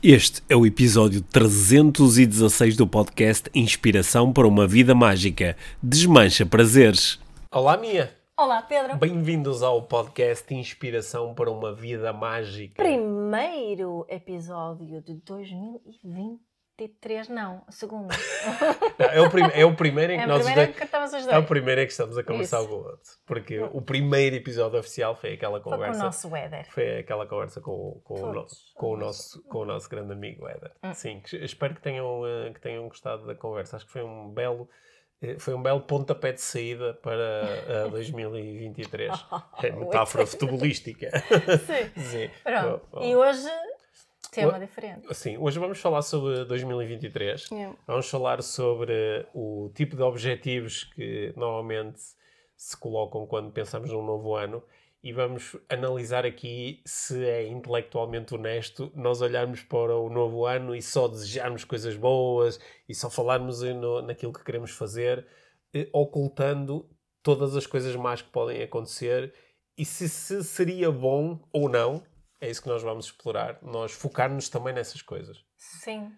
Este é o episódio 316 do podcast Inspiração para uma Vida Mágica. Desmancha prazeres. Olá, Mia. Olá, Pedro. Bem-vindos ao podcast Inspiração para uma Vida Mágica. Primeiro episódio de 2023, não, segundo. Não, é, o prim- é o primeiro em que É o nós dois- que estamos os é o dois. primeiro em que estamos a conversar Isso. com o outro. Porque o primeiro episódio oficial foi aquela Foi com o conversa. nosso weather. Foi aquela conversa com, com, o, no- com, o nosso, com o nosso grande amigo Éder. Hum. Sim, espero que tenham, eh, que tenham gostado da conversa. Acho que foi um belo, eh, foi um belo pontapé de saída para eh, 2023. É metáfora futebolística. Sim. Sim. Pronto. Bom, E hoje, tema diferente. Sim, hoje vamos falar sobre 2023. Vamos falar sobre o tipo de objetivos que normalmente se colocam quando pensamos num novo ano e vamos analisar aqui se é intelectualmente honesto nós olharmos para o novo ano e só desejarmos coisas boas e só falarmos no- naquilo que queremos fazer, eh, ocultando todas as coisas más que podem acontecer e se, se seria bom ou não. É isso que nós vamos explorar. Nós focar-nos também nessas coisas. Sim.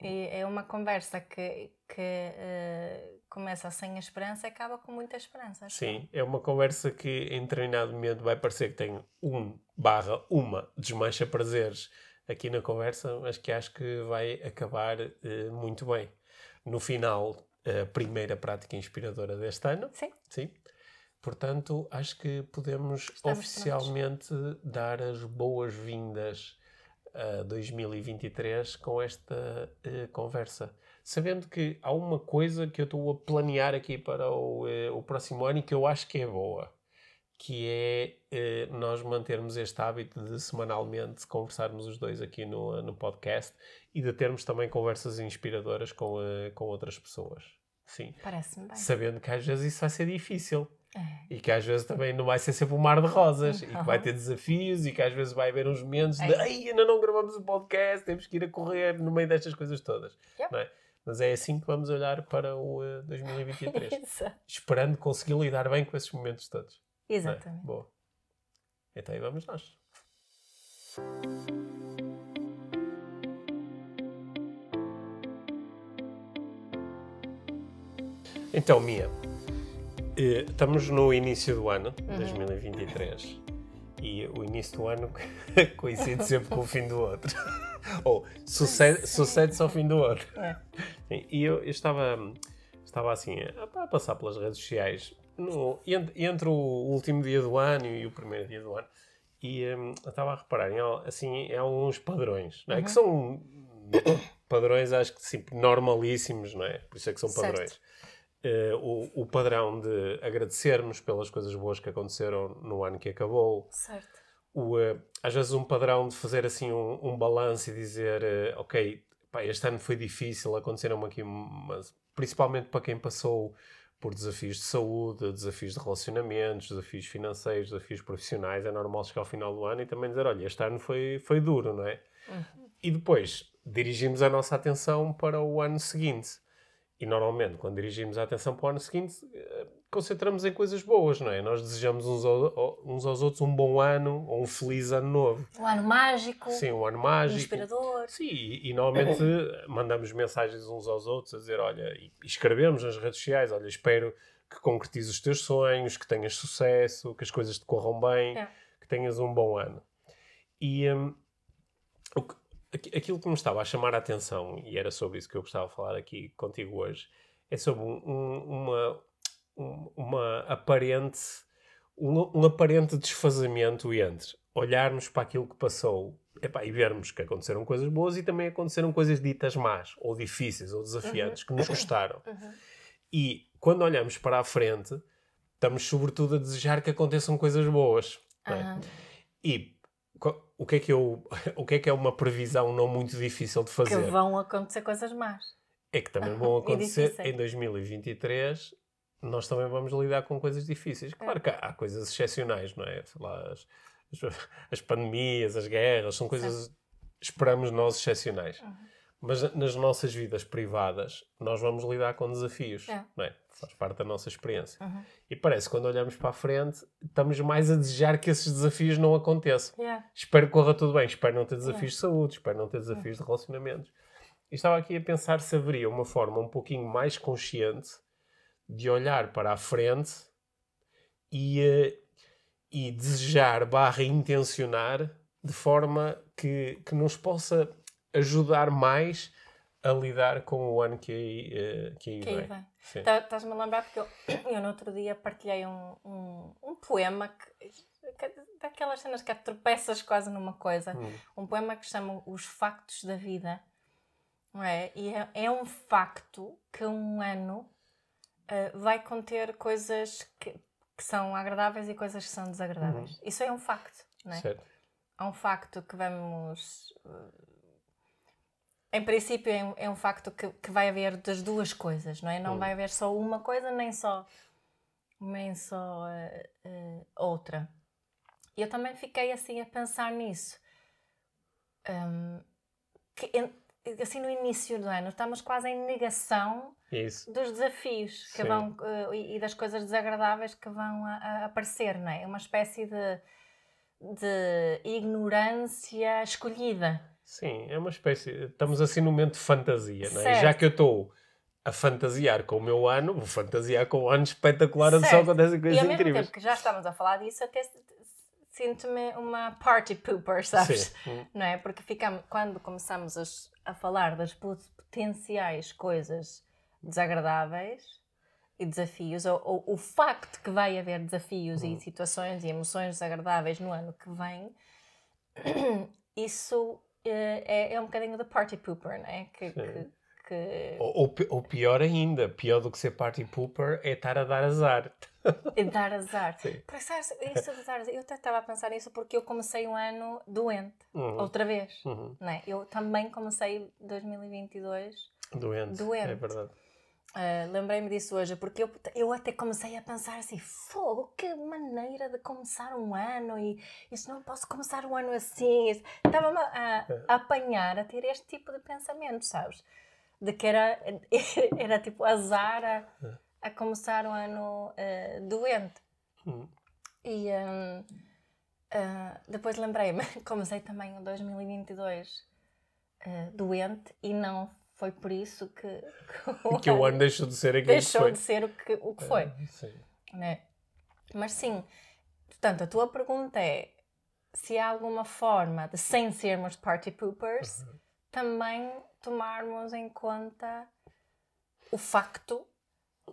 E é uma conversa que, que eh, começa sem esperança e acaba com muita esperança. Sim, é uma conversa que em determinado momento vai parecer que tem um barra uma desmancha prazeres aqui na conversa, mas que acho que vai acabar eh, muito bem. No final, a primeira prática inspiradora deste ano. Sim. Sim. Portanto, acho que podemos Estamos oficialmente dar as boas-vindas a 2023 com esta eh, conversa. Sabendo que há uma coisa que eu estou a planear aqui para o, eh, o próximo ano e que eu acho que é boa, que é eh, nós mantermos este hábito de semanalmente conversarmos os dois aqui no, no podcast e de termos também conversas inspiradoras com, com outras pessoas. Sim. Parece-me bem. Sabendo que às vezes isso vai ser difícil. É. E que às vezes também não vai ser sempre um mar de rosas. E que vai Uhum. ter desafios e que às vezes vai haver uns momentos de É. ai, ainda não gravamos o podcast, temos que ir a correr no meio destas coisas todas. Yep. É? Mas é assim que vamos olhar para o eh, 2023. Isso. esperando conseguir lidar bem com esses momentos todos. é? Exatamente. Boa. Então aí vamos nós. Então, Mia, eh, estamos no início do ano, Uhum. 2023, e o início do ano coincide sempre com o fim do outro. Ou sucede- sucede-se ao fim do outro. É. E eu, eu estava, estava assim a, a passar pelas redes sociais no- ent- entre, o último dia do ano e o primeiro dia do ano e eu estava a reparar em, al- assim, em alguns padrões, não é? que são padrões acho que sim, normalíssimos, não é? Por isso é que são Certo. Eh, o, o padrão de agradecermos pelas coisas boas que aconteceram no ano que acabou, Certo. o, eh, às vezes um padrão de fazer assim um, um balanço e dizer eh, ok, pá, este ano foi difícil, aconteceram aqui mas principalmente para quem passou por desafios de saúde, desafios de relacionamentos, desafios financeiros, desafios profissionais, é normal chegar ao final do ano e também dizer, olha, este ano foi, foi duro, não é? E depois dirigimos a nossa atenção para o ano seguinte. E normalmente, quando dirigimos a atenção para o ano seguinte, eh, concentramos em coisas boas, não é? Nós desejamos uns, ao- uns aos outros um bom ano ou um feliz ano novo. Um ano mágico, Sim, um ano mágico. inspirador. Sim, e, e normalmente mandamos mensagens uns aos outros a dizer, olha, e escrevemos nas redes sociais, olha, espero que concretizes os teus sonhos, que tenhas sucesso, que as coisas te corram bem, É. que tenhas um bom ano. E hum, o que- aquilo que me estava a chamar a atenção, e era sobre isso que eu gostava de falar aqui contigo hoje, é sobre um- um- uma, um- uma aparente um, um aparente desfazamento entre olharmos para aquilo que passou epá, e vermos que aconteceram coisas boas e também aconteceram coisas ditas más, ou difíceis, ou desafiantes, que nos gostaram. Uhum. E quando olhamos para a frente, estamos sobretudo a desejar que aconteçam coisas boas. não é? E o que, é que eu, o que é que é uma previsão não muito difícil de Que fazer? vão acontecer coisas más. É que também vão acontecer em 2023. Nós também vamos lidar com coisas difíceis. Claro que há, há coisas excepcionais, não é? Lá, as, as- as pandemias, as guerras, são coisas, esperamos nós, excepcionais. Uhum. Mas nas nossas vidas privadas, nós vamos lidar com desafios, É. não é? Faz parte da nossa experiência. Uhum. E parece que quando olhamos para a frente, estamos mais a desejar que esses desafios não aconteçam. Yeah. Espero que corra tudo bem, espero não ter desafios de saúde, espero não ter desafios de relacionamentos. E estava aqui a pensar se haveria uma forma um pouquinho mais consciente de olhar para a frente e, eh, e desejar barra intencionar de forma que, que nos possa ajudar mais a lidar com o ano que aí, eh, que aí Que vem. Tá- Estás-me a lembrar porque eu, eu no outro dia partilhei um, um, um poema que, que- daquelas cenas que tropeças quase numa coisa. Hum. Um poema que chama Os Factos da Vida. Não é? E é, é um facto que um ano eh, vai conter coisas que, que são agradáveis e coisas que são desagradáveis. Isso é um facto. Não é? Certo. é um facto que vamos. eh, Em princípio, é um, é um facto que, que vai haver das duas coisas, não é? Não Hum. vai haver só uma coisa, nem só, nem só eh, eh, outra. E eu também fiquei assim a pensar nisso. Hum, que assim, no início do ano, estamos quase em negação Isso. dos desafios que Sim. vão e e das coisas desagradáveis que vão a, a aparecer, não é? É uma espécie de, de ignorância escolhida. Sim, é uma espécie. Estamos assim num momento de fantasia, não é? Certo. Já que eu estou a fantasiar com o meu ano, vou fantasiar com um ano espetacular onde só acontecem E coisas ao mesmo incríveis. tempo que já estamos a falar disso, até sinto-me uma party pooper, sabes? Sim. Hum. Não é? Porque ficamos, quando começamos a, a falar das pot- potenciais coisas desagradáveis e desafios, ou, ou o facto que vai haver desafios Hum. e situações e emoções desagradáveis no ano que vem, isso é, é um bocadinho da party pooper, não é? Que, que, que Ou, ou pi- ou pior ainda, pior do que ser party pooper é estar a dar azar. é dar azar. Sim. Isso de dar azar, eu até estava a pensar nisso porque eu comecei um ano doente, Uhum. outra vez. Uhum. Não é? Eu também comecei 2022 Doente. Doente. É verdade. Uh, Lembrei-me disso hoje, porque eu, eu até comecei a pensar assim: fogo, que maneira de começar um ano, e isso não posso começar um ano assim. Estava-me a, a apanhar a ter este tipo de pensamento, sabes? De que era, era tipo azar a, a começar um ano uh, doente. Hum. E hum, ah, depois lembrei-me, comecei também o 2022 ah, doente e não foi por isso que, que Que o ano deixou de ser aquilo deixou que foi. de ser o que, o que foi. É, sim. né? Mas sim, portanto, a tua pergunta é se há alguma forma de, sem sermos party poopers, Uhum. também tomarmos em conta o facto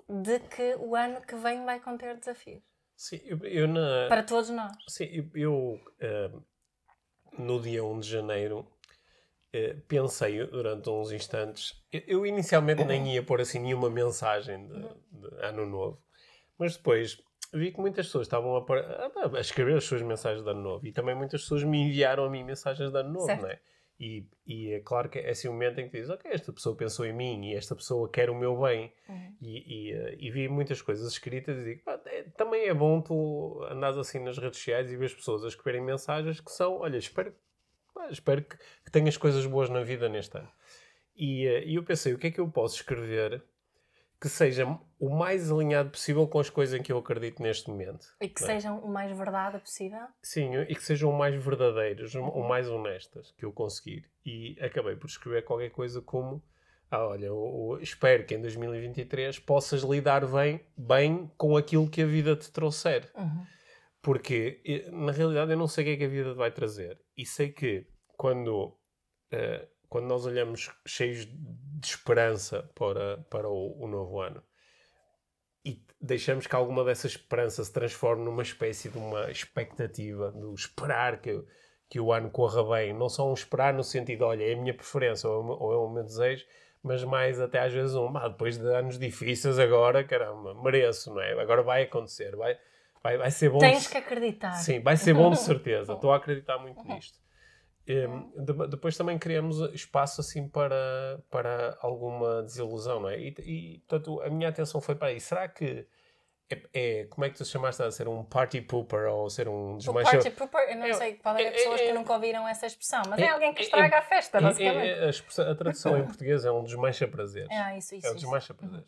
de que o ano que vem vai conter desafios. Sim, eu, eu na, Para todos nós. Sim, eu, eu, eh, no dia 1 de janeiro pensei durante uns instantes. Eu, inicialmente nem ia pôr assim nenhuma mensagem de, de ano novo, mas depois vi que muitas pessoas estavam a, pôr- a- a escrever as suas mensagens de ano novo e também muitas pessoas me enviaram a mim mensagens de ano novo, Certo. não é? E, e é claro que é esse o momento em que dizes, ok, esta pessoa pensou em mim e esta pessoa quer o meu bem. Uhum. E, e, eh, e vi muitas coisas escritas e digo, "Pá, é- também é bom tu andares assim nas redes sociais e ver as pessoas a escreverem mensagens que são, olha, espero, espero que, que tenhas coisas boas na vida neste ano. E, eh, e eu pensei, o que é que eu posso escrever que seja o mais alinhado possível com as coisas em que eu acredito neste momento? E que é? sejam o mais verdade possível. Sim, e que sejam o mais verdadeiras, o mais honestas que eu conseguir. E acabei por escrever qualquer coisa como: ah, olha, eu, eu espero que em 2023 possas lidar bem, bem com aquilo que a vida te trouxer. Uhum. Porque, eh, na realidade, eu não sei o que é que a vida vai trazer. E sei que quando, eh, quando nós olhamos cheios de esperança para, para o, o novo ano e deixamos que alguma dessa esperança se transforme numa espécie de uma expectativa, do esperar que, que o ano corra bem. Não só um esperar no sentido, olha, é a minha preferência ou é o meu, ou é o meu desejo, mas mais até às vezes um, "Ah, depois de anos difíceis agora, caramba, mereço, não é? Agora vai acontecer, vai, vai, vai ser bom. Tens que acreditar. Sim, vai ser bom de certeza. Estou a acreditar muito nisto. Um, de- depois também criamos espaço assim para, para alguma desilusão, não é? E, e portanto, a minha atenção foi para aí. Será que é, é, como é que tu chamaste a ser um party pooper ou ser um desmancha... O party pooper, eu não é, sei, pode haver é, pessoas que nunca ouviram essa expressão, mas é, alguém que estraga a festa, basicamente. a, a, tradução em português é um desmancha prazeres. Ah, isso, isso. É um desmancha prazeres.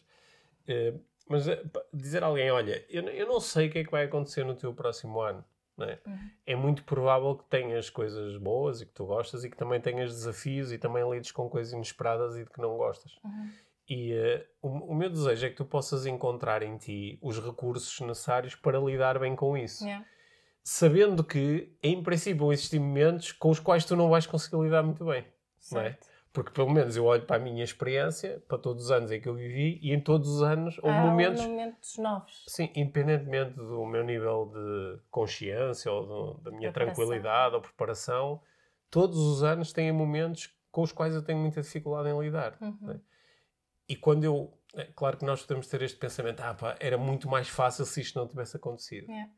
Uhum. mas dizer a alguém, olha, eu, eu não sei o que é que vai acontecer no teu próximo ano. É? Uhum. é? muito provável que tenhas coisas boas e que tu gostas e que também tenhas desafios e também lides com coisas inesperadas e de que não gostas. Uhum. E uh, o, o, meu desejo é que tu possas encontrar em ti os recursos necessários para lidar bem com isso. Yeah. Sabendo que, em princípio, vão existir momentos com os quais tu não vais conseguir lidar muito bem. Não é? Porque, pelo menos, eu olho para a minha experiência, para todos os anos em que eu vivi, e em todos os anos houve Há momentos. momentos novos. Sim, independentemente do meu nível de consciência ou do, da minha preparação. tranquilidade ou preparação, todos os anos têm momentos com os quais eu tenho muita dificuldade em lidar. Uhum. É? E quando eu. É, claro que nós podemos ter este pensamento, ah pá, era muito mais fácil se isto não tivesse acontecido. Yeah.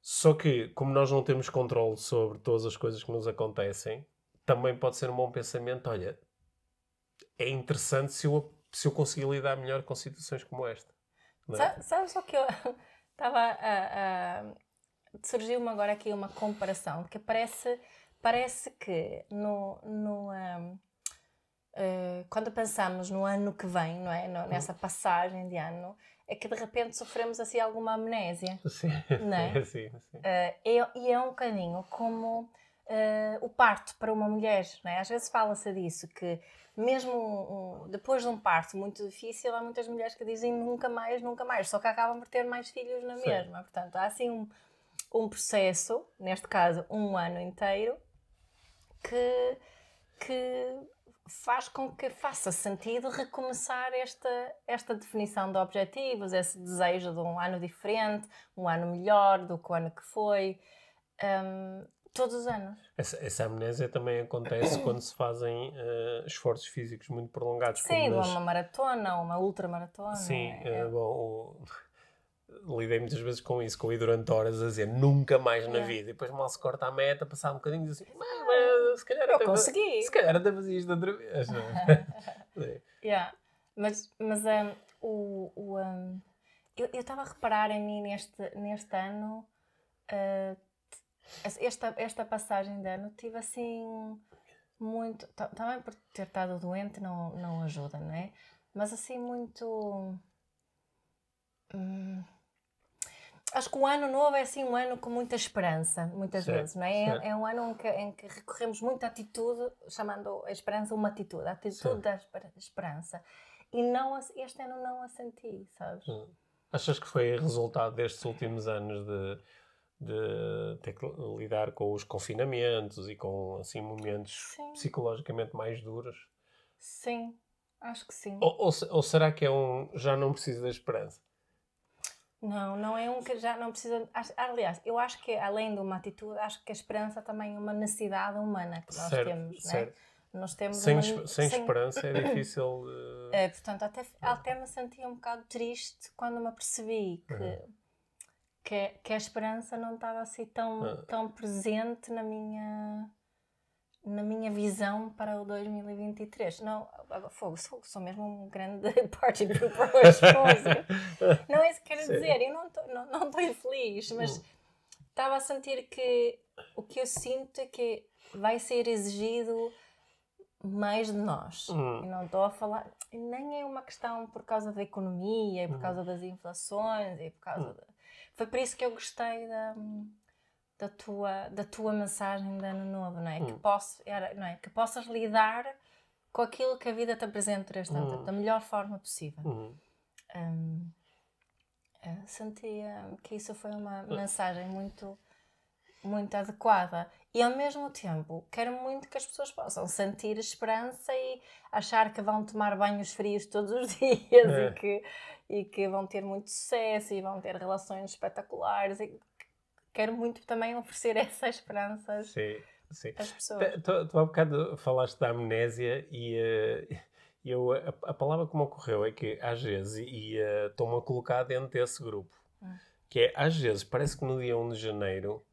Só que, como nós não temos controle sobre todas as coisas que nos acontecem, também pode ser um bom pensamento. Olha, é interessante se eu, se eu conseguir lidar melhor com situações como esta. É? Sabes o que eu estava a. a Surgiu-me agora aqui uma comparação, que parece, parece que no, no, um, uh, eh, quando pensamos no ano que vem, não é? No, nessa passagem de ano, é que de repente sofremos assim alguma amnésia. Sim, não é? sim, sim. Uh, é, e é um bocadinho como uh, o parto para uma mulher. É? Às vezes fala-se disso, que mesmo um, um, depois de um parto muito difícil, há muitas mulheres que dizem nunca mais, nunca mais, só que acabam por ter mais filhos na Sim. mesma. Portanto, há assim um, um processo, neste caso um ano inteiro, que, que faz com que faça sentido recomeçar esta, esta definição de objetivos, esse desejo de um ano diferente, um ano melhor do que o ano que foi. Um, Todos os anos. Essa, essa amnésia também acontece quando se fazem uh, esforços físicos muito prolongados. Sim, nas... uma maratona, uma ultramaratona. Sim, é? uh, bom, o... lidei muitas vezes com isso, com ir durante horas a dizer nunca mais na é. vida. E depois mal se corta a meta, passar um bocadinho e assim, mas, mas, se calhar eu até consegui. Se calhar até fazias de outra vez. é? yeah. Mas, mas um, o, o um, eu estava a reparar em mim neste, neste ano. Uh, esta, esta passagem de ano tive assim muito. Também por ter estado doente não, não ajuda, não é? Mas assim muito. Hum, acho que o ano novo é assim um ano com muita esperança, muitas certo, vezes, não é? É, é, um ano em que, em que, recorremos muito à atitude, chamando a esperança uma atitude, a atitude certo. da esperança. E não, este ano não a senti, sabes? Hum. Achas que foi resultado destes últimos anos de de ter que lidar com os confinamentos e com assim momentos sim. psicologicamente mais duros. Sim, acho que sim. Ou, ou, ou, será que é um já não precisa da esperança? Não, não é um que já não precisa. Aliás, eu acho que além de uma atitude, acho que a esperança também é uma necessidade humana que nós certo, temos, é? certo. Né? Nós temos sem, uma... sem, sem esperança é difícil. Uh... É, portanto, até, até me senti um bocado triste quando me apercebi que. Uhum que, que a esperança não estava assim tão, ah. tão presente na minha na minha visão para o 2023. Não, fogo, sou, sou mesmo um grande party pooper hoje. não é isso que quero Sim. dizer. Eu não estou não, não infeliz, mas hum. estava a sentir que o que eu sinto é que vai ser exigido mais de nós. Hum. E não estou a falar. Nem é uma questão por causa da economia, e por hum. causa das inflações, e por causa hum. da foi por isso que eu gostei da, da, tua, da tua mensagem de ano novo, não é? Hum. Que, posso, era, não é? que possas lidar com aquilo que a vida te apresenta hum. da melhor forma possível. Hum. Um, sentia que isso foi uma hum. mensagem muito muito adequada e ao mesmo tempo quero muito que as pessoas possam sentir esperança e achar que vão tomar banhos frios todos os dias é. e, que, e que vão ter muito sucesso e vão ter relações espetaculares e quero muito também oferecer essa esperança sim, sim. às pessoas. Tu, tu há bocado falaste da amnésia e uh, eu, a, a, palavra que me ocorreu é que às vezes e uh, estou-me a colocar dentro desse grupo hum. que é às vezes parece que no dia 1 de janeiro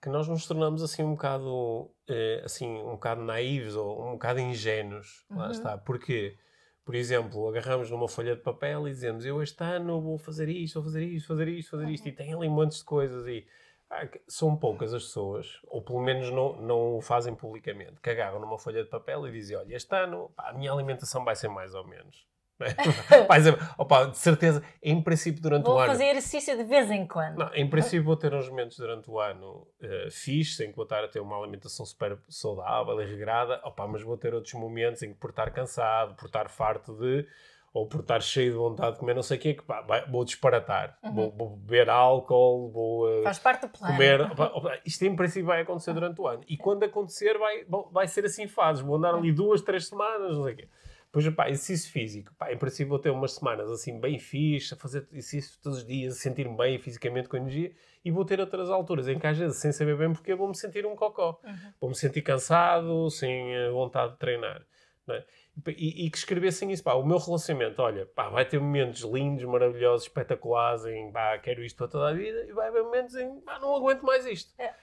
que nós nos tornamos assim um bocado eh, assim um bocado naivos ou um bocado ingênuos. Uhum. lá está. Porquê? Por exemplo, agarramos numa folha de papel e dizemos eu este ano vou fazer isto, vou fazer isto, fazer isto, fazer isto, e tem ali montes de coisas e ah, são poucas as pessoas, ou pelo menos não, não o fazem publicamente, que agarram numa folha de papel e dizem, olha, este ano pá, a minha alimentação vai ser mais ou menos. Dizer, opa, de certeza, em princípio durante Vou o ano... fazer exercício de vez em quando. Não, em princípio vou ter uns momentos durante o ano uh, fixe, em que vou estar a ter uma alimentação super saudável e regrada, opa, mas vou ter outros momentos em que por estar cansado, por estar farto de ou por estar cheio de vontade de comer não sei o quê, que pá, vai, vou disparatar. Uhum. Vou, vou, beber álcool, vou uh, Faz parte do plano. comer. Opa, opa, isto em princípio vai acontecer durante o ano. E quando acontecer, vai, vai ser assim fases. Vou andar ali duas, três semanas, não sei o quê. Depois, pá, exercício físico. Pá, em princípio vou ter umas semanas assim bem fixe, a fazer exercício todos os dias, a sentir-me bem fisicamente com energia. E vou ter outras alturas em que às vezes, sem saber bem porque, vou-me sentir um cocó. Uhum. Vou-me sentir cansado, sem eh, vontade de treinar. É? E, e, que escrevessem isso, pá, o meu relacionamento, olha, pá, vai ter momentos lindos, maravilhosos, espetaculares, em, pá, quero isto para toda a vida, e vai haver momentos em, pá, não aguento mais isto. É.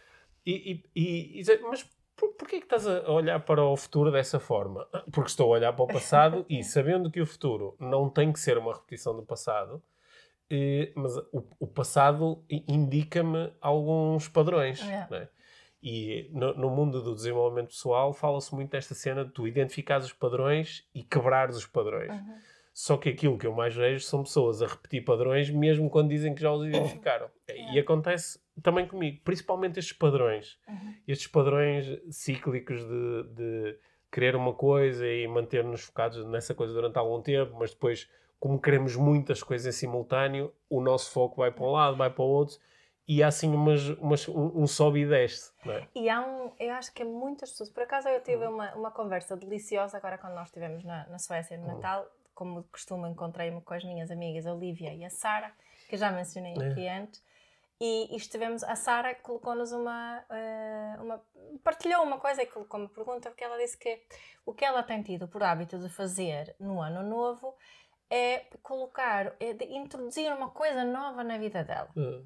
E, e, e, mas por, porquê que estás a olhar para o futuro dessa forma? Porque estou a olhar para o passado e sabendo que o futuro não tem que ser uma repetição do passado, eh, mas o, o passado indica-me alguns padrões. É. Né? E no, no, mundo do desenvolvimento pessoal fala-se muito desta cena de tu identificares os padrões e quebrares os padrões. Uhum. Só que aquilo que eu mais vejo são pessoas a repetir padrões mesmo quando dizem que já os identificaram. É. E acontece também comigo, principalmente estes padrões. Uhum. Estes padrões cíclicos de, de querer uma coisa e manter-nos focados nessa coisa durante algum tempo, mas depois, como queremos muitas coisas em simultâneo, o nosso foco vai para um lado, vai para o outro e há assim umas, umas, um, um sobe e desce. É? E há um, eu acho que é muitas pessoas. Por acaso eu tive uma, uma conversa deliciosa agora quando nós estivemos na, na Suécia no Natal. Como costumo, encontrei-me com as minhas amigas a Olivia e a Sara, que já mencionei é. aqui antes. E, e estivemos, a Sara colocou-nos uma, uh, uma. partilhou uma coisa e colocou-me pergunta, porque ela disse que o que ela tem tido por hábito de fazer no ano novo é colocar, é de introduzir uma coisa nova na vida dela. Uhum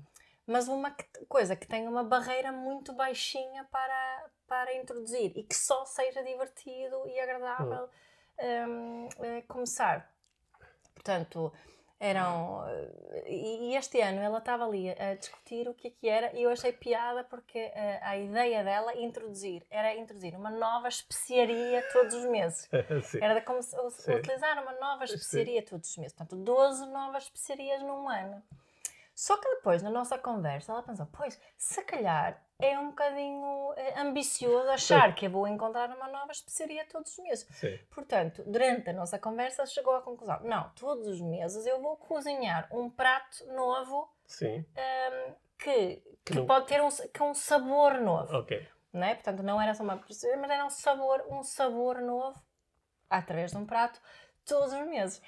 mas uma coisa que tem uma barreira muito baixinha para, para introduzir e que só seja divertido e agradável um, um, começar. Portanto, eram. E este ano ela estava ali a discutir o que é que era e eu achei piada porque a, a ideia dela introduzir era introduzir uma nova especiaria todos os meses. era como se, utilizar uma nova especiaria todos os meses. Portanto, 12 novas especiarias num ano. Só que depois, na nossa conversa, ela pensou: pois, se calhar é um bocadinho eh, ambicioso achar que eu vou encontrar uma nova especiaria todos os meses. Sim. Portanto, durante a nossa conversa, chegou à conclusão: não, todos os meses eu vou cozinhar um prato novo um, ehm, que, que, que pode ter um, que um sabor novo. Ok. Não é? Portanto, não era só uma mas era um sabor, um sabor novo através de um prato todos os meses.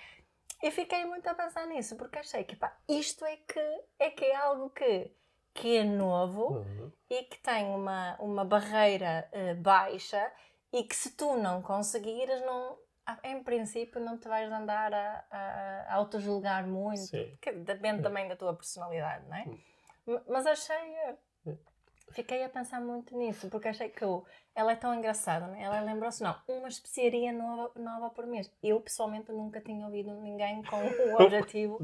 E fiquei muito a pensar nisso, porque achei que pá, isto é que é, que é algo que, que é novo uhum. e que tem uma, uma barreira uh, baixa e que se tu não conseguires, não, em princípio não te vais andar a, a, a auto-julgar muito, Sim. porque depende uhum. também da tua personalidade, não é? Uhum. Mas achei eh, fiquei a pensar muito nisso, porque achei que eu, ela é tão engraçada, né? ela lembrou-se, não, uma especiaria nova, nova por mês. Eu, pessoalmente, nunca tinha ouvido ninguém com o objetivo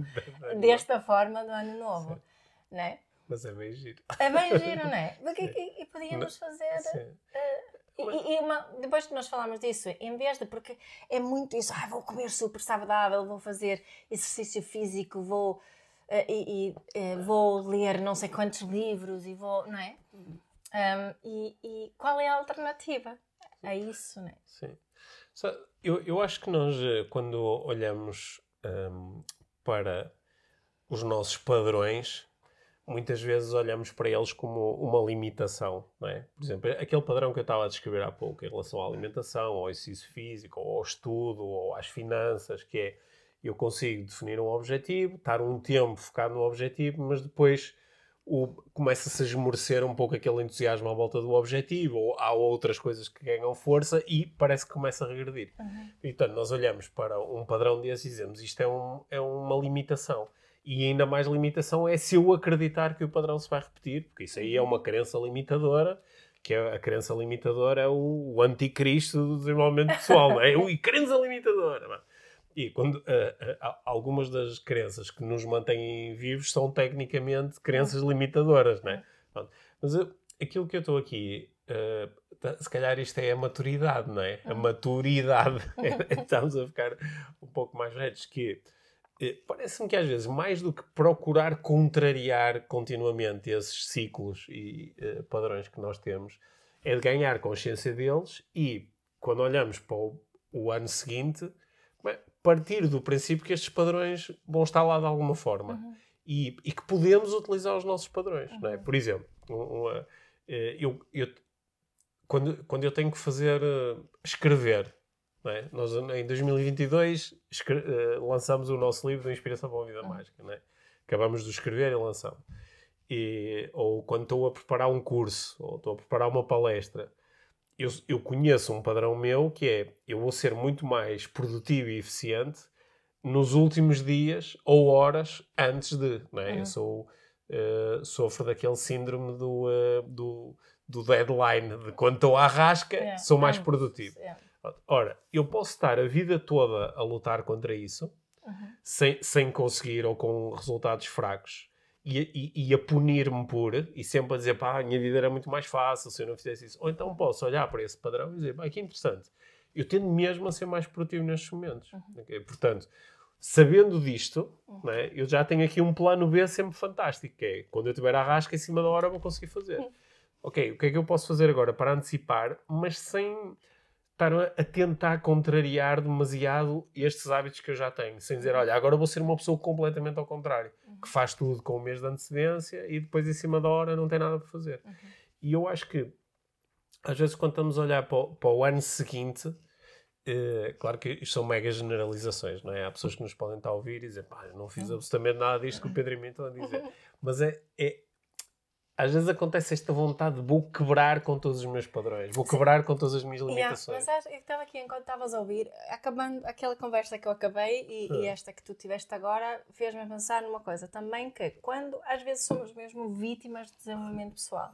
desta forma do ano novo, né? Mas é bem giro. É bem giro, não é? Porque, e, e, podíamos fazer... Uh, e, e uma, depois que nós falamos disso, em vez de, porque é muito isso, ah, vou comer super saudável, vou fazer exercício físico, vou uh, e, e uh, vou ler não sei quantos livros e vou, não é? Um, e, e, qual é a alternativa a isso, não é? Sim. Eu, eu acho que nós, quando olhamos um, para os nossos padrões, muitas vezes olhamos para eles como uma limitação, não é? Por exemplo, aquele padrão que eu estava a descrever há pouco em relação à alimentação, ao exercício físico, ou ao estudo, ou às finanças, que é eu consigo definir um objetivo, estar um tempo focado no objetivo, mas depois começa-se a esmorecer um pouco aquele entusiasmo à volta do objetivo, ou há outras coisas que ganham força e parece que começa a regredir. Uhum. E, portanto, nós olhamos para um padrão desse e dizemos isto é, um, é uma limitação. E ainda mais limitação é se eu acreditar que o padrão se vai repetir, porque isso aí é uma crença limitadora, que é, a crença limitadora é o, o anticristo do desenvolvimento pessoal, não é? O crença limitadora. E quando uh, uh, algumas das crenças que nos mantêm vivos são tecnicamente crenças limitadoras, não é? Mas uh, aquilo que eu estou aqui, se calhar isto é a maturidade, não é? A maturidade. Estamos a ficar um pouco mais velhos que Parece-me que às vezes, mais do que procurar contrariar continuamente esses ciclos e uh, padrões que nós temos, é de ganhar consciência deles e, quando olhamos para o, o ano seguinte, partir do princípio que estes padrões vão estar lá de alguma forma uhum. e, e, que podemos utilizar os nossos padrões. Uhum. Não é? Uhum. Por exemplo, uma, eh, eu, eu, quando, quando eu tenho que fazer escrever, é? Nós, em 2022, escre- uh, lançamos o nosso livro de Inspiração para uma Vida uhum. Mágica. É? Acabamos de escrever e lançamos. E, ou quando estou a preparar um curso, ou estou a preparar uma palestra, eu, eu conheço um padrão meu que é eu vou ser muito mais produtivo e eficiente nos últimos dias ou horas antes de. É? Uhum. Eu sou, uh, sofro daquele síndrome do, uh, do, do, deadline, de quando estou à rasca, yeah. sou mais produtivo. Yeah. Ora, eu posso estar a vida toda a lutar contra isso, uhum. sem, sem conseguir ou com resultados fracos, e, e, e a punir-me por, e sempre a dizer, pá, a minha vida era muito mais fácil se eu não fizesse isso. Ou então posso olhar para esse padrão e dizer, pá, que interessante, eu tendo mesmo a ser mais produtivo nestes momentos. Uhum. Okay? Portanto, sabendo disto, uhum. né, eu já tenho aqui um plano B sempre fantástico, que é, quando eu tiver a rasca em cima da hora, vou conseguir fazer. Uhum. Ok, o que é que eu posso fazer agora para antecipar, mas sem estar a tentar contrariar demasiado estes hábitos que eu já tenho, sem dizer, olha, agora vou ser uma pessoa completamente ao contrário, uhum. que faz tudo com o mês de antecedência e depois em cima da hora não tem nada para fazer. Uhum. E eu acho que, às vezes, quando estamos a olhar para o, para o ano seguinte, eh, claro que isto são mega generalizações, não é? Há pessoas que nos podem estar a ouvir e dizer, pá, não fiz uhum. absolutamente nada disto que o Pedro e mim estão a dizer. Mas é, é, às vezes acontece esta vontade de vou quebrar com todos os meus padrões, vou quebrar com todas as minhas limitações. Yeah, mas eu estava aqui enquanto estavas a ouvir, acabando aquela conversa que eu acabei e, e esta que tu tiveste agora, fez-me pensar numa coisa também que quando às vezes somos mesmo vítimas de desenvolvimento pessoal.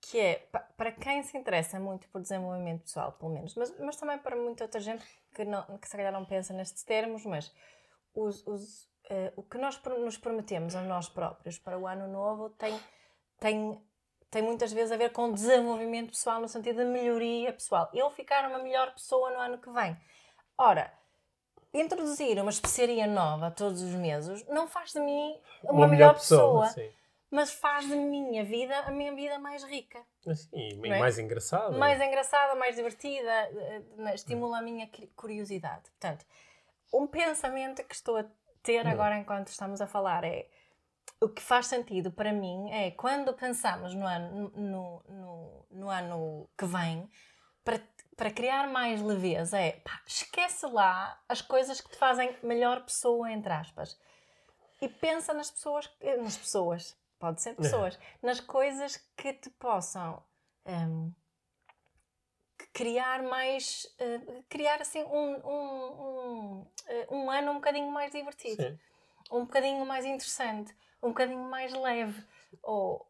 Que é, para quem se interessa muito por desenvolvimento pessoal, pelo menos, mas, mas também para muita outra gente que, não, que se calhar não pensa nestes termos, mas os, os, uh, o que nós nos prometemos a nós próprios para o ano novo tem tem, tem muitas vezes a ver com desenvolvimento pessoal, no sentido de melhoria pessoal. Eu ficar uma melhor pessoa no ano que vem. Ora, introduzir uma especiaria nova todos os meses não faz de mim uma, uma melhor, pessoa, pessoa mas faz de minha vida a minha vida mais rica. Sim, e é? mais engraçada. Mais engraçada, mais divertida, eh, eh, estimula a minha curiosidade. Portanto, um pensamento que estou a ter hum. agora enquanto estamos a falar é o que faz sentido para mim é quando pensamos no ano, no, no, no ano que vem, para, para criar mais leveza, é pá, esquece lá as coisas que te fazem melhor pessoa, entre aspas. E pensa nas pessoas, nas pessoas, pode ser pessoas, é. nas coisas que te possam um, criar mais, uh, criar assim um, um, um, uh, um, ano um bocadinho mais divertido, Sim. um bocadinho mais interessante um bocadinho mais leve. Ou...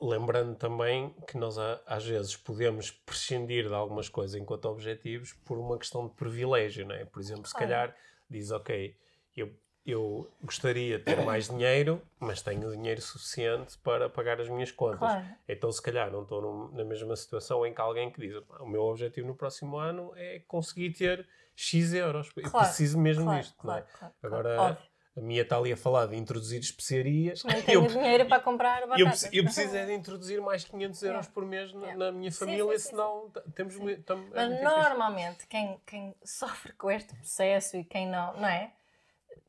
Lembrando também que nós às vezes podemos prescindir de algumas coisas enquanto objetivos por uma questão de privilégio, não é? Por exemplo, se calhar diz, ok, eu, eu gostaria de ter mais dinheiro, mas tenho dinheiro suficiente para pagar as minhas contas. Claro. Então, se calhar, não estou na mesma situação em que alguém que diz, o meu objetivo no próximo ano é conseguir ter X euros. Claro. Eu preciso mesmo claro, disto, não é? Agora, a minha está ali a falar de introduzir especiarias. Não tenho eu, dinheiro para comprar batatas. Eu, eu preciso é de introduzir mais 500 euros por mês na, na minha família, sim, sim, senão sim. temos. É Mas é normalmente quem, quem sofre com este processo e quem não, não é?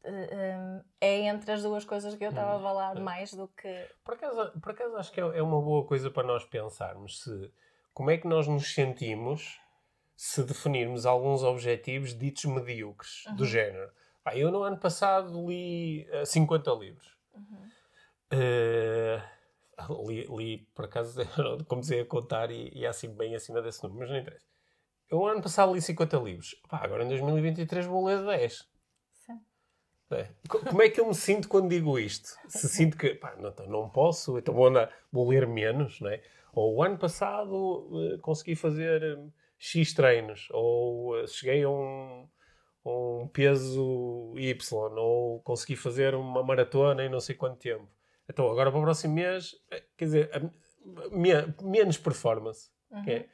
Eh, é entre as duas coisas que eu estava a hum. falar mais do que... Por acaso, por acaso acho que é, é uma boa coisa para nós pensarmos se como é que nós nos sentimos se definirmos alguns objetivos ditos medíocres, uhum. do género ah, eu no ano passado li uh, eh, 50 livros. Uhum. Uh, li, li, por acaso, comecei a contar e, e assim bem acima desse número, mas não interessa. Eu no ano passado li 50 livros. Pá, agora em 2023 vou ler 10. Sim. É. Como é que eu me sinto quando digo isto? Se sinto que pá, não, então não posso, então vou, andar, vou ler menos, não é? Ou o ano passado uh, consegui fazer X treinos, ou cheguei a um peso Y, ou consegui fazer uma maratona em não sei quanto tempo. Então, agora para o próximo mês, eh, quer dizer, a, menos performance. Uhum. É,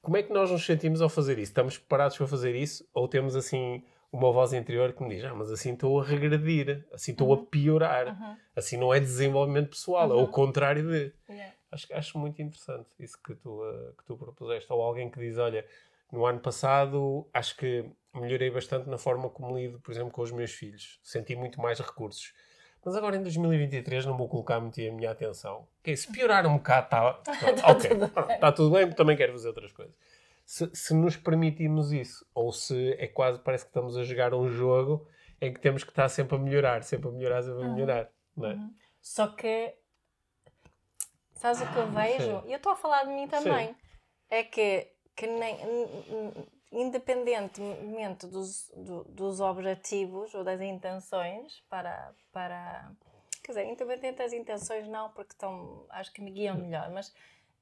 como é que nós nos sentimos ao fazer isso? Estamos preparados para fazer isso? Ou temos assim uma voz interior que me diz: Ah, mas assim estou a regredir, assim estou uhum. a piorar, uhum. assim não é desenvolvimento pessoal, é o uhum. contrário de. Yeah. Acho, acho muito interessante isso que tu, uh, que tu propuseste. Ou alguém que diz: Olha, no ano passado acho que melhorei bastante na forma como lido, por exemplo, com os meus filhos, senti muito mais recursos. Mas agora em 2023 não vou colocar muito a minha atenção. Okay, se piorar um bocado, está tá, okay, tudo tá tudo bem, também quero fazer outras coisas se, se nos permitimos isso, ou se é quase, parece que estamos a jogar um jogo em que temos que estar sempre a melhorar, sempre a melhorar, sempre a uhum. melhorar. Uhum. É? Uhum. Só que, sabes o que eu vejo? E eu estou a falar de mim também. Sim. É que, que nem, independentemente dos, do, dos objetivos ou das intenções para, para. Quer dizer, independente das intenções, não, porque estão, acho que me guiam melhor, mas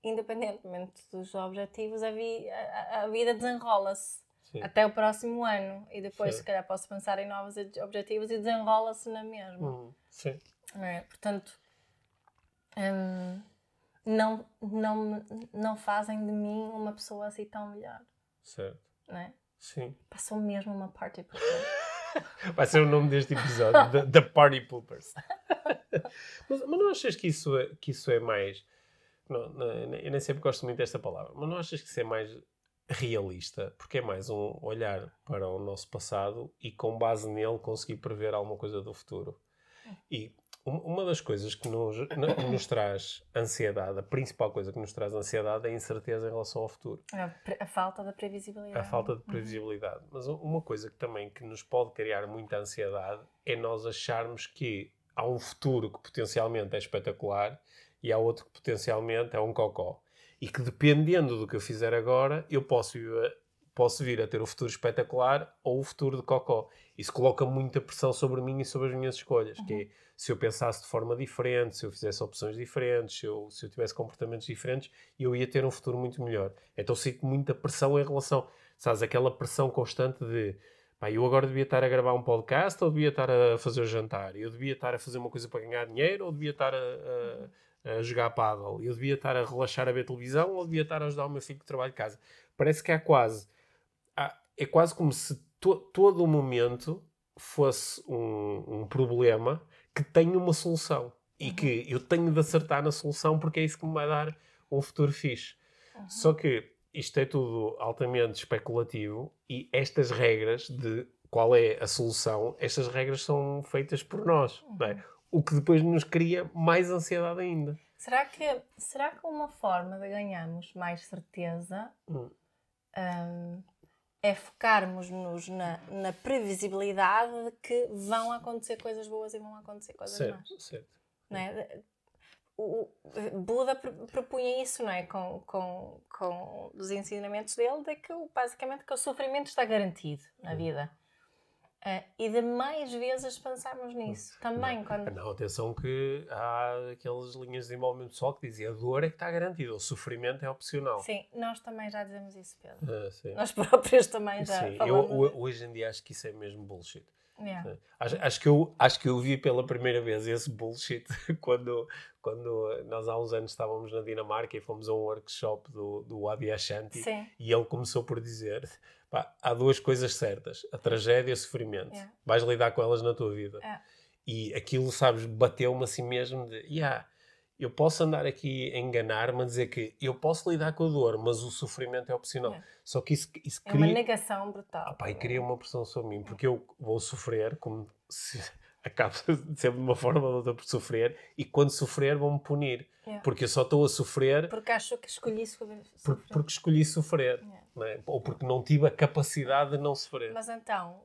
independentemente dos objetivos, a, vi, a, a vida desenrola-se até o próximo ano. E depois, sim. se calhar, posso pensar em novos objetivos e desenrola-se na mesma. Hum, sim. É? Portanto, hum, não, não, não fazem de mim uma pessoa assim tão melhor. Certo. Não é? Sim. Passou mesmo uma party pooper. Vai ser o nome deste episódio, The, the Party Poopers. mas, mas não achas que isso, é, que isso é mais não, não, eu nem sempre gosto muito desta palavra, mas não achas que isso é mais realista? Porque é mais um olhar para o nosso passado e com base nele conseguir prever alguma coisa do futuro. E uma das coisas que nos, nos traz ansiedade, a principal coisa que nos traz ansiedade é a incerteza em relação ao futuro. A, a falta da previsibilidade. A falta de previsibilidade. Uhum. Mas uma coisa que também que nos pode criar muita ansiedade é nós acharmos que há um futuro que potencialmente é espetacular e há outro que potencialmente é um cocó. E que dependendo do que eu fizer agora, eu posso, posso vir a ter o futuro espetacular ou o futuro de cocó. Isso coloca muita pressão sobre mim e sobre as minhas escolhas. Uhum. Que é, se eu pensasse de forma diferente, se eu fizesse opções diferentes, se eu, se eu tivesse comportamentos diferentes, eu ia ter um futuro muito melhor. Então sinto muita pressão em relação, sabes, aquela pressão constante de pá, eu agora devia estar a gravar um podcast ou devia estar a fazer o jantar? Eu devia estar a fazer uma coisa para ganhar dinheiro ou devia estar a, a a jogar paddle. Eu devia estar a relaxar a ver televisão ou devia estar a ajudar o meu filho que trabalha de casa. Parece que há quase. É quase como se to, todo o momento fosse um, um, problema que tem uma solução. E uhum. que eu tenho de acertar na solução porque é isso que me vai dar um futuro fixe. Uhum. Só que isto é tudo altamente especulativo e estas regras de qual é a solução, estas regras são feitas por nós. Uhum. É? o que depois nos cria mais ansiedade ainda. Será que, será que uma forma de ganharmos mais certeza hum. um, é focarmos-nos na, na previsibilidade de que vão acontecer coisas boas e vão acontecer coisas certo, más? Certo. Não é? o, Buda propunha isso, não é? Com, com, com os ensinamentos dele, de que basicamente que o sofrimento está garantido na hum. vida. Uh, e de mais vezes pensarmos nisso também. Não, quando... não, atenção que há aquelas linhas de desenvolvimento pessoal que dizem a dor é que está garantida, o sofrimento é opcional. Sim, nós também já dizemos isso, Pedro. Uh, nós próprios também já sim, falamos. Eu, hoje em dia acho que isso é mesmo bullshit. Yeah. Acho, acho, que eu, acho que eu vi pela primeira vez esse bullshit quando, quando nós há uns anos estávamos na Dinamarca e fomos a um workshop do, do Adyashanti e ele começou por dizer pá, há duas coisas certas, a tragédia e o sofrimento. Yeah. Vais lidar com elas na tua vida. Yeah. E aquilo, sabes, bateu-me assim mesmo de, yeah, eu posso andar aqui a enganar-me a dizer que eu posso lidar com a dor, mas o sofrimento é opcional. É. Só que isso, isso é cria... uma negação brutal. Ah, pá, e cria uma pressão sobre mim, porque eu vou sofrer, como se acabo sempre de uma forma ou outra por sofrer, e quando sofrer vão-me punir. Yeah. Porque eu só estou a sofrer... Porque acho que escolhi sofrer. Por, porque escolhi sofrer. Yeah. É? Ou porque não tive a capacidade de não sofrer. Mas então,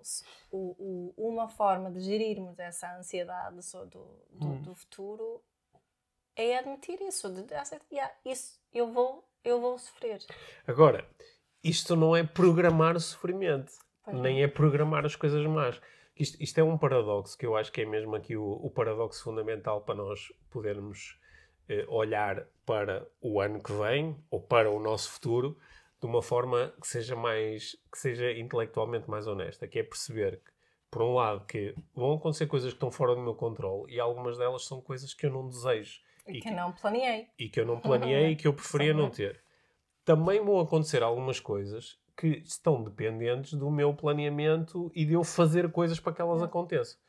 o, o, uma forma de gerirmos essa ansiedade do, do, hum. do futuro é admitir isso, de yeah, isso eu vou, eu vou sofrer. Agora, isto não é programar o sofrimento, pois nem é. é programar as coisas más. Isto, isto, é um paradoxo que eu acho que é mesmo aqui o, o paradoxo fundamental para nós podermos eh, olhar para o ano que vem ou para o nosso futuro de uma forma que seja mais, que seja intelectualmente mais honesta, que é perceber que, por um lado, que vão acontecer coisas que estão fora do meu controle e algumas delas são coisas que eu não desejo. E, e que, que, não planeei. E que eu não planeei e que eu preferia não ter. Também vão acontecer algumas coisas que estão dependentes do meu planeamento e de eu fazer coisas para que elas aconteçam.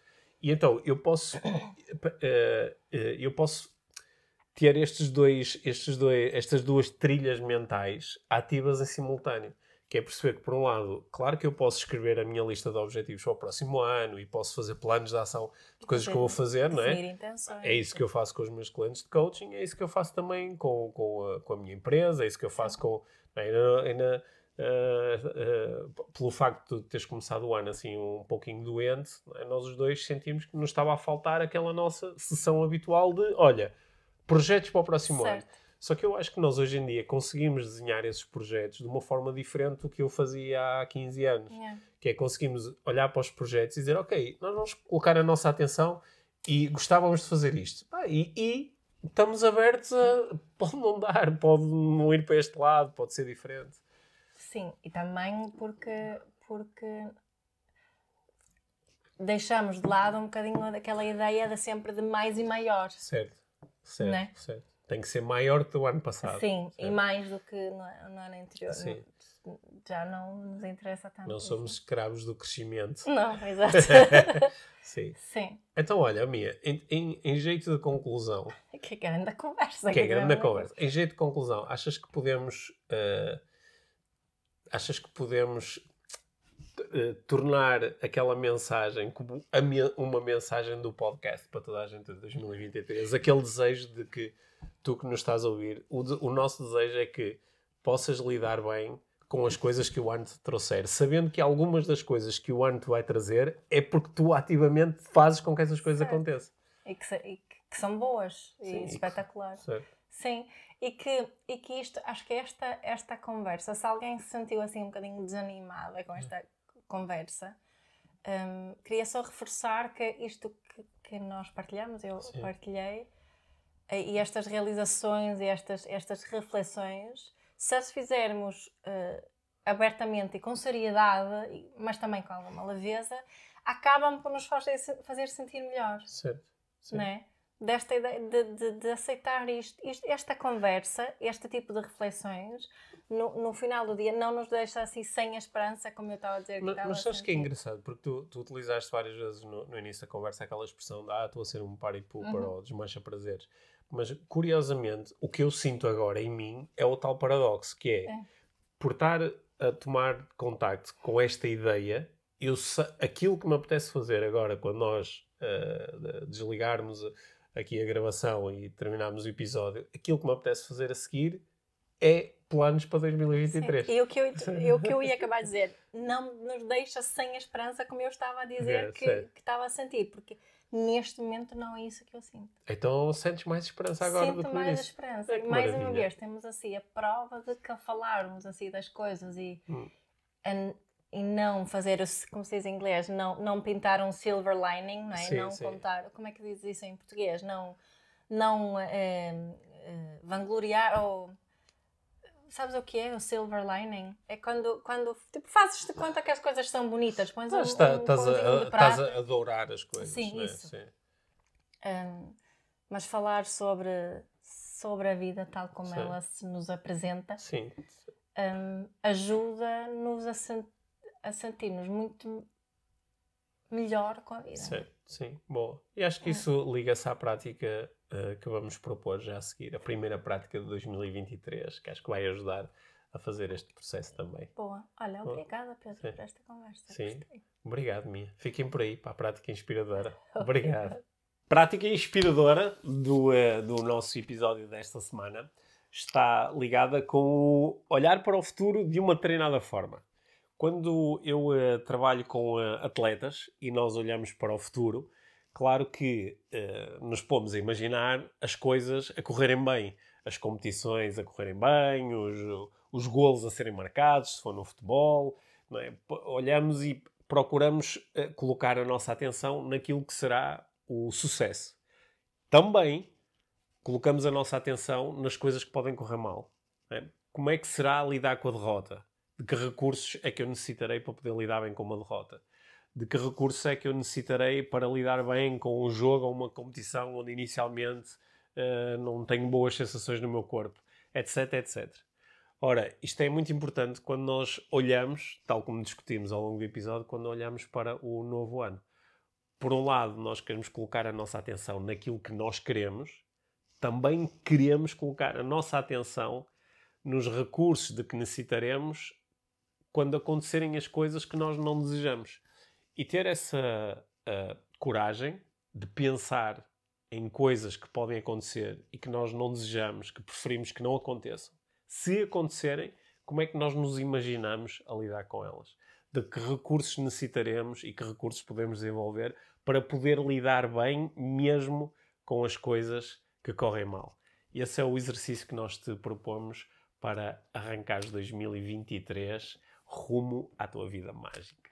E então eu posso, uh, uh, eu posso ter estes dois, estes dois, estas duas trilhas mentais ativas em simultâneo. Que é perceber que, por um lado, claro que eu posso escrever a minha lista de objetivos para o próximo ano e posso fazer planos de ação de coisas que eu vou fazer, não é? É isso que eu faço com os meus clientes de coaching, é isso que eu faço também com, com, a, com a minha empresa, é isso que eu faço com. Ainda, ainda, Uh, uh, pelo facto de teres começado o ano assim um pouquinho doente, é? nós os dois sentimos que nos estava a faltar aquela nossa sessão habitual de olha, projetos para o próximo certo. ano. Só que eu acho que nós hoje em dia conseguimos desenhar esses projetos de uma forma diferente do que eu fazia há 15 anos. Yeah. Que é conseguimos olhar para os projetos e dizer, ok, nós vamos colocar a nossa atenção e gostávamos de fazer isto. Ah, e, e, estamos abertos a. Pode não dar, pode não ir para este lado, pode ser diferente. Sim, e também porque, porque deixamos de lado um bocadinho daquela ideia de sempre de mais e maior. Certo, certo, né? certo. Tem que ser maior do que o ano passado. Sim, certo. e mais do que no, no ano anterior. Sim. Já não nos interessa tanto. Não somos escravos do crescimento. Não, exato. Sim. Sim. Então, olha, Mia, em, em, em, jeito de conclusão. Que é grande conversa. Que é grande a conversa. Em jeito de conclusão, achas que podemos. Uh, achas que podemos uh, tornar aquela mensagem como me uma mensagem do podcast para toda a gente de 2023? Aquele desejo de que tu que nos estás a ouvir, o, de, o nosso desejo é que possas lidar bem com as coisas que o ano te trouxer, sabendo que algumas das coisas que o ano te vai trazer é porque tu ativamente fazes com que essas coisas certo. aconteçam. E que, e que, são boas Sim, e espetaculares. Sim, e que, e que isto, acho que esta, esta conversa, se alguém se sentiu assim um bocadinho desanimada com esta conversa, um, queria só reforçar que isto que, que nós partilhamos, eu Sim. partilhei, e estas realizações e estas, estas reflexões, se as fizermos uh, abertamente e com seriedade, mas também com alguma leveza, acabam por nos fazer, fazer sentir melhor. Certo. Sim. Né? Desta ideia de, de, de aceitar isto, isto, esta conversa, este tipo de reflexões, no, no, final do dia não nos deixa assim sem a esperança, como eu estava a dizer. Mas, mas sabes que é engraçado, porque tu, tu utilizaste várias vezes no, no, início da conversa aquela expressão de ah, estou a ser um party pooper uhum. ou desmancha prazeres. Mas, curiosamente, o que eu sinto agora em mim é o tal paradoxo, que é, é. por estar a tomar contacto com esta ideia, eu aquilo que me apetece fazer agora, quando nós uh, desligarmos aqui a gravação e terminarmos o episódio, aquilo que me apetece fazer a seguir é planos para 2023. Sim. E o que, eu, o que eu ia acabar de dizer, não nos deixa sem a esperança, como eu estava a dizer é, que, que, estava a sentir, porque neste momento não é isso que eu sinto. Então sentes mais esperança agora Sinto do que mais isso. esperança. É mais uma vez, temos assim a prova de que falarmos assim das coisas e, hum. E não fazer, como se diz em inglês, não, não pintar um silver lining, não é? Sim, não sim. contar, como é que diz isso em português? Não, não é, é, vangloriar ou sabes o que é o silver lining? É quando, quando tipo, fazes de conta que as coisas são bonitas, pões um, está, um estás, a, estás a adorar as coisas. Sim, né? isso. Sim. Um, mas falar sobre, sobre a vida tal como ela se nos apresenta. Um, ajuda-nos a, sen a sentir-nos muito melhor com a vida. Sim, sim, boa. E acho que isso liga-se à prática uh, que vamos propor já a seguir, a primeira prática de 2023, que acho que vai ajudar a fazer este processo também. Boa. Olha, obrigada, Pedro, sim. por esta conversa. Sim. Gostei. Obrigado, Mia. Fiquem por aí para a prática inspiradora. Obrigado. prática inspiradora do, uh, do nosso episódio desta semana está ligada com o olhar para o futuro de uma determinada forma. Quando eu uh, trabalho com uh, atletas e nós olhamos para o futuro, claro que uh, nos pomos a imaginar as coisas a correrem bem, as competições a correrem bem, os, os golos a serem marcados, se for no futebol. É? Olhamos e procuramos colocar a nossa atenção naquilo que será o sucesso. Também colocamos a nossa atenção nas coisas que podem correr mal. É? como é que será lidar com a derrota? De que recursos é que eu necessitarei para poder lidar bem com uma derrota? De que recursos é que eu necessitarei para lidar bem com um jogo ou uma competição onde inicialmente uh, não tenho boas sensações no meu corpo? Etc, etc. Ora, isto é muito importante quando nós olhamos, tal como discutimos ao longo do episódio, quando olhamos para o novo ano. Por um lado, nós queremos colocar a nossa atenção naquilo que nós queremos, também queremos colocar a nossa atenção nos recursos de que necessitaremos quando acontecerem as coisas que nós não desejamos. E ter essa uh, coragem de pensar em coisas que podem acontecer e que nós não desejamos, que preferimos que não aconteçam. Se acontecerem, como é que nós nos imaginamos a lidar com elas? De que recursos necessitaremos e que recursos podemos desenvolver para poder lidar bem mesmo com as coisas que correm mal. Esse é o exercício que nós te propomos para arrancares 2023 rumo à tua vida mágica.